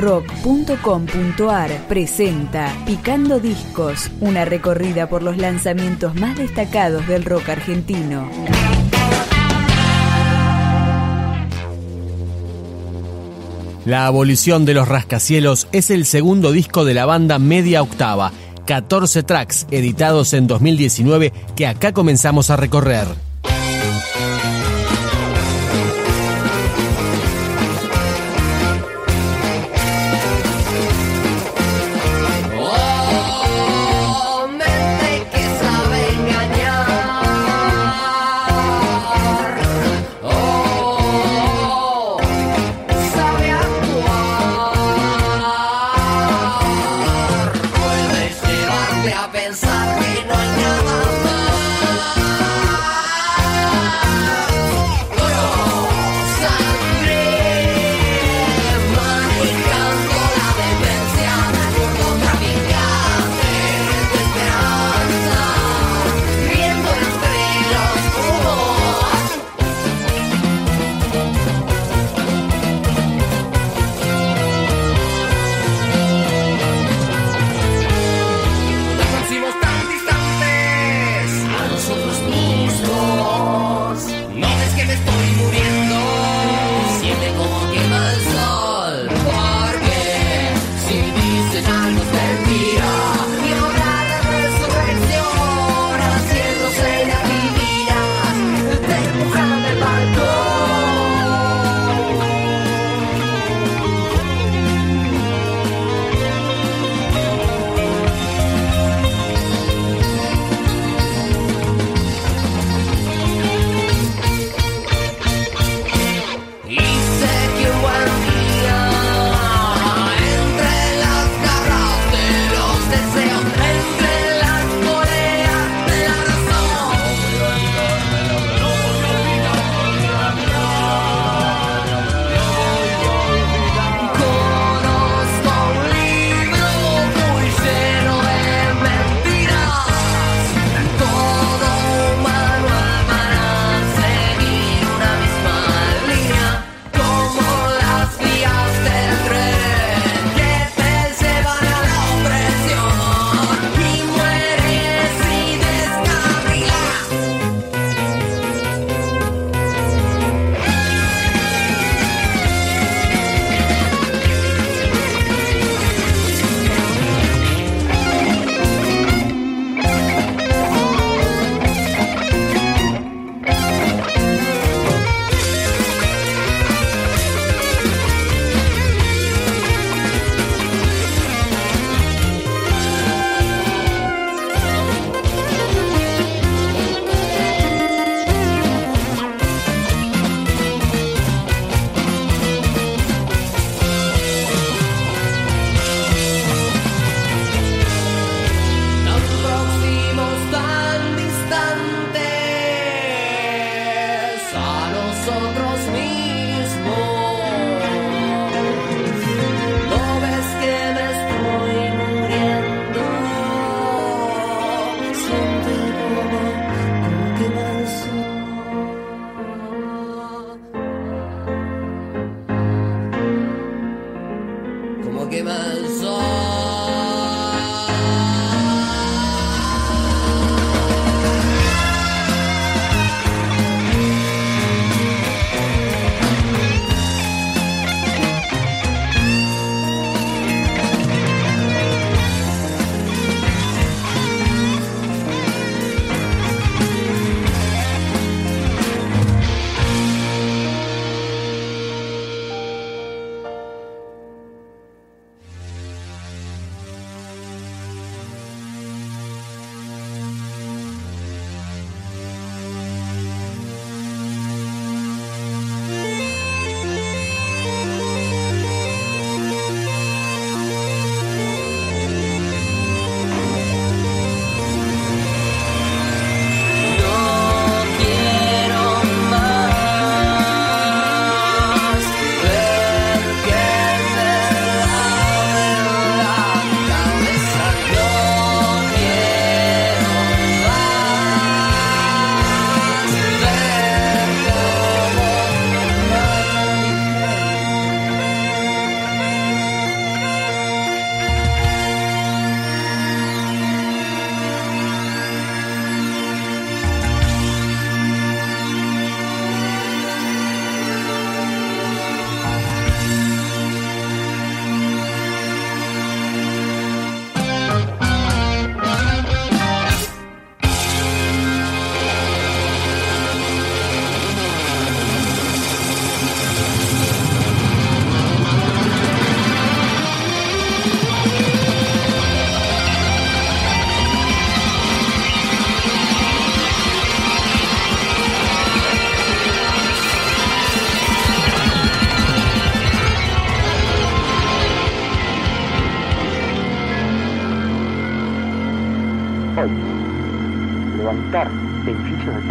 rock.com.ar presenta Picando Discos, una recorrida por los lanzamientos más destacados del rock argentino. La abolición de los rascacielos es el segundo disco de la banda Media Octava, 14 tracks editados en 2019 que acá comenzamos a recorrer.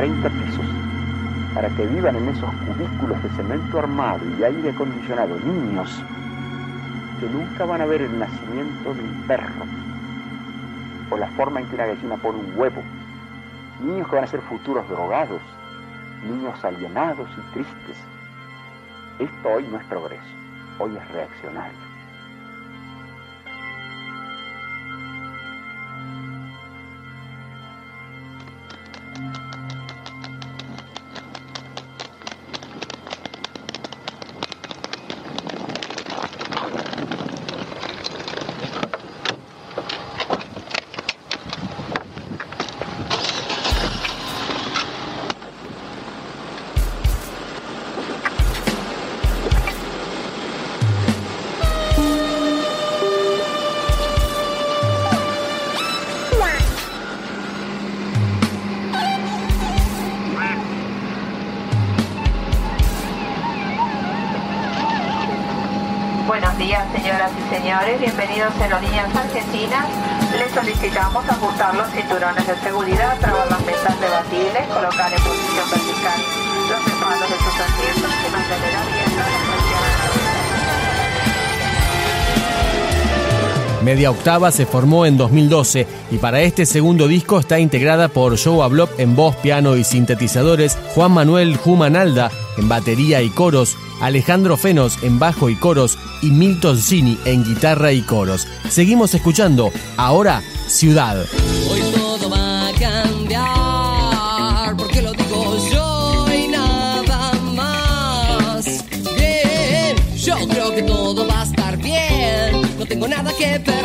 Levantar edificios de 30 pisos para que vivan en esos cubículos de cemento armado y aire acondicionado niños que nunca van a ver el nacimiento de un perro o la forma en que una gallina pone un huevo. Niños que van a ser futuros drogados, niños alienados y tristes. Esto hoy no es progreso, hoy es reaccionario. Señores. Bienvenidos a Aerolíneas Argentinas. Les solicitamos ajustar los cinturones de seguridad, trabar las mesas debatibles, colocar en posición vertical los respaldos de sus asientos y mantener abierta la Media Octava se formó en 2012 y para este segundo disco está integrada por Joe Ablop en voz, piano y sintetizadores, Juan Manuel Jumanalda en batería y coros, Alejandro Fenos en bajo y coros y Milton Cini en guitarra y coros. Seguimos escuchando ahora Ciudad. Hoy todo va a cambiar, porque lo digo yo y nada más. Bien, yo creo que todo va a estar bien, no tengo nada que perder.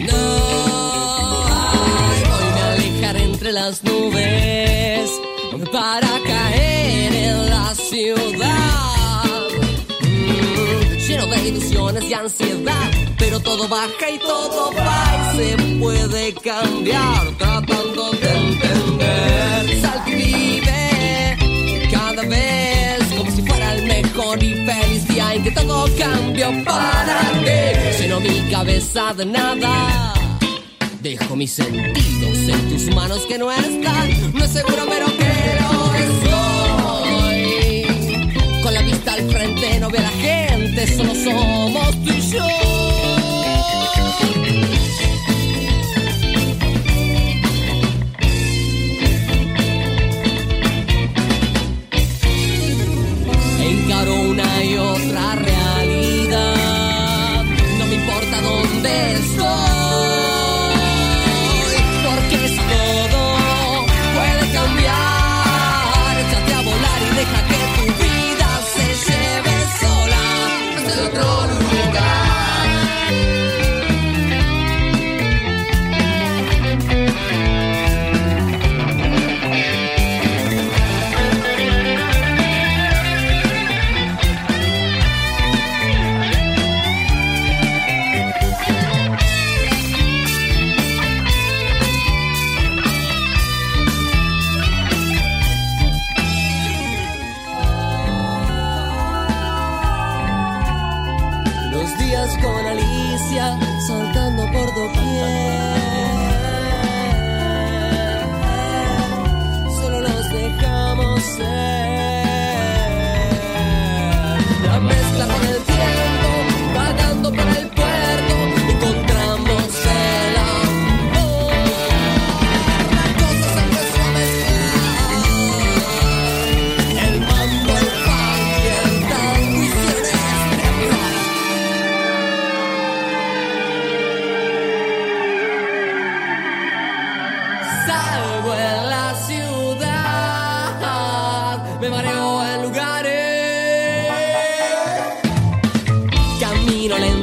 No, voy a alejar entre las nubes para caer ciudad. Mm, lleno de ilusiones y ansiedad, pero todo baja y todo va y se puede cambiar, tratando de entender. Sal y vive cada vez como si fuera el mejor y feliz día en que todo cambió para ti. Lleno mi cabeza de nada. Dejo mis sentidos en tus manos que no están. No es seguro, pero que Vista al frente no veo a la gente, solo somos tú y yo.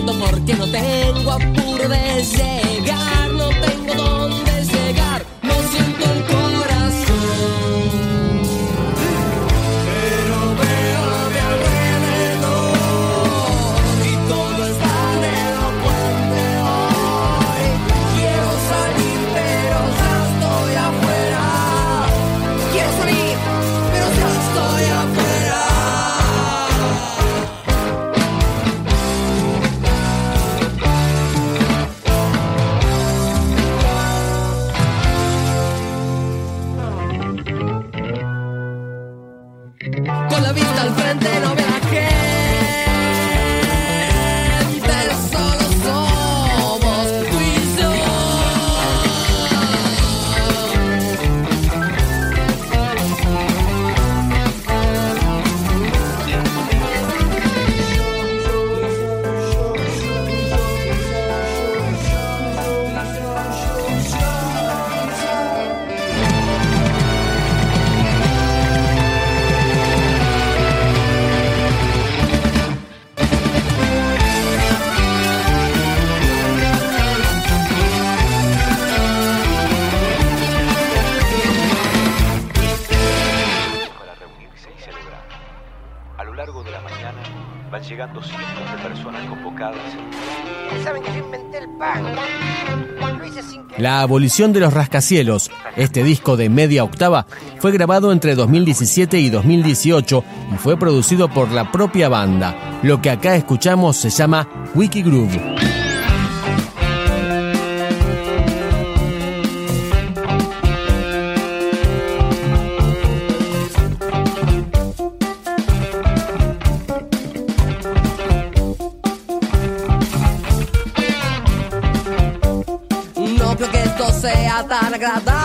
Porque no tengo apuro de llegar, no tengo dónde La abolición de los rascacielos, este disco de media octava, fue grabado entre 2017 y 2018 y fue producido por la propia banda. Lo que acá escuchamos se llama Wiki Groove. agradar.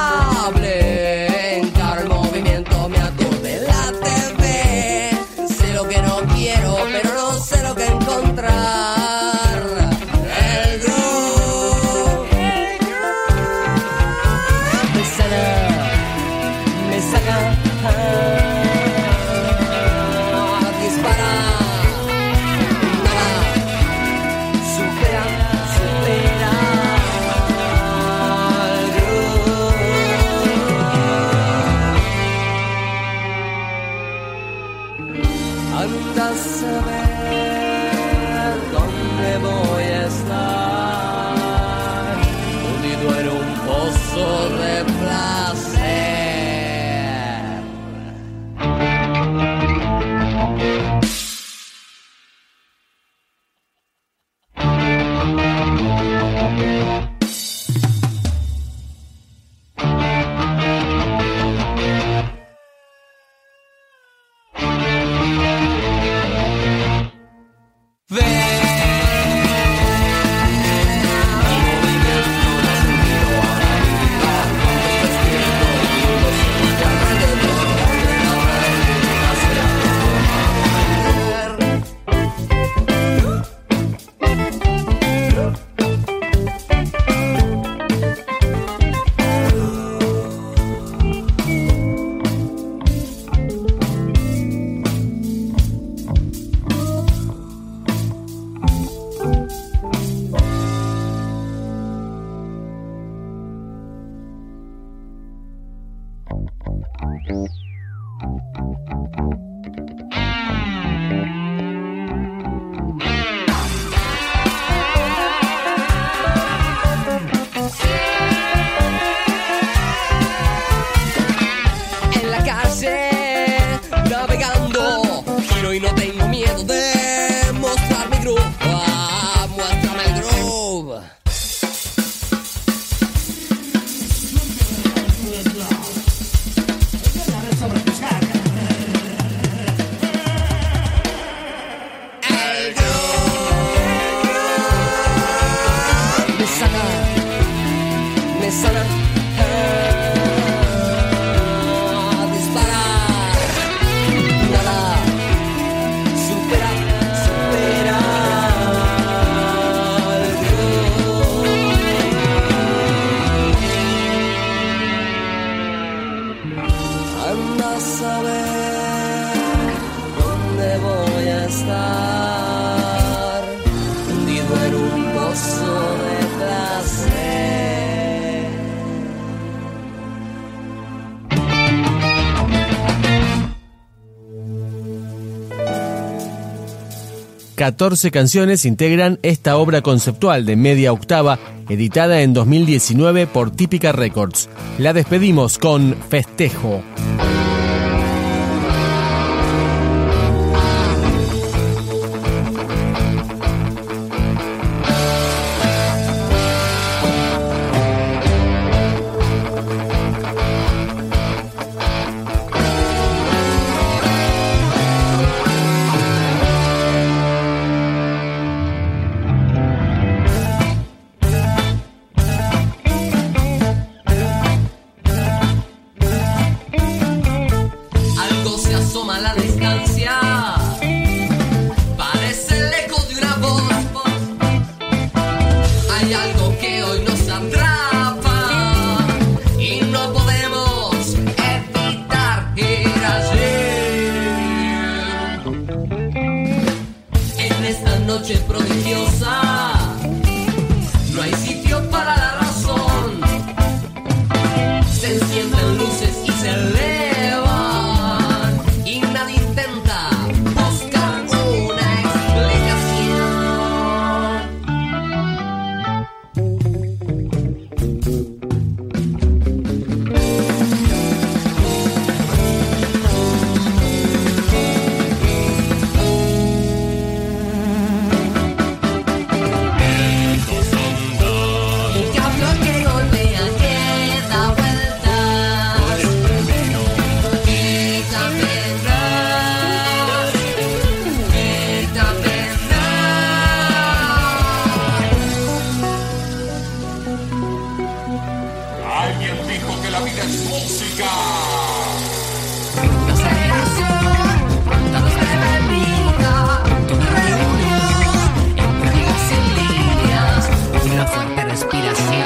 Anda a saber dónde voy a estar. Hundido en un pozo 14 canciones integran esta obra conceptual de media octava, editada en 2019 por Típica Records. La despedimos con Festejo. respiración.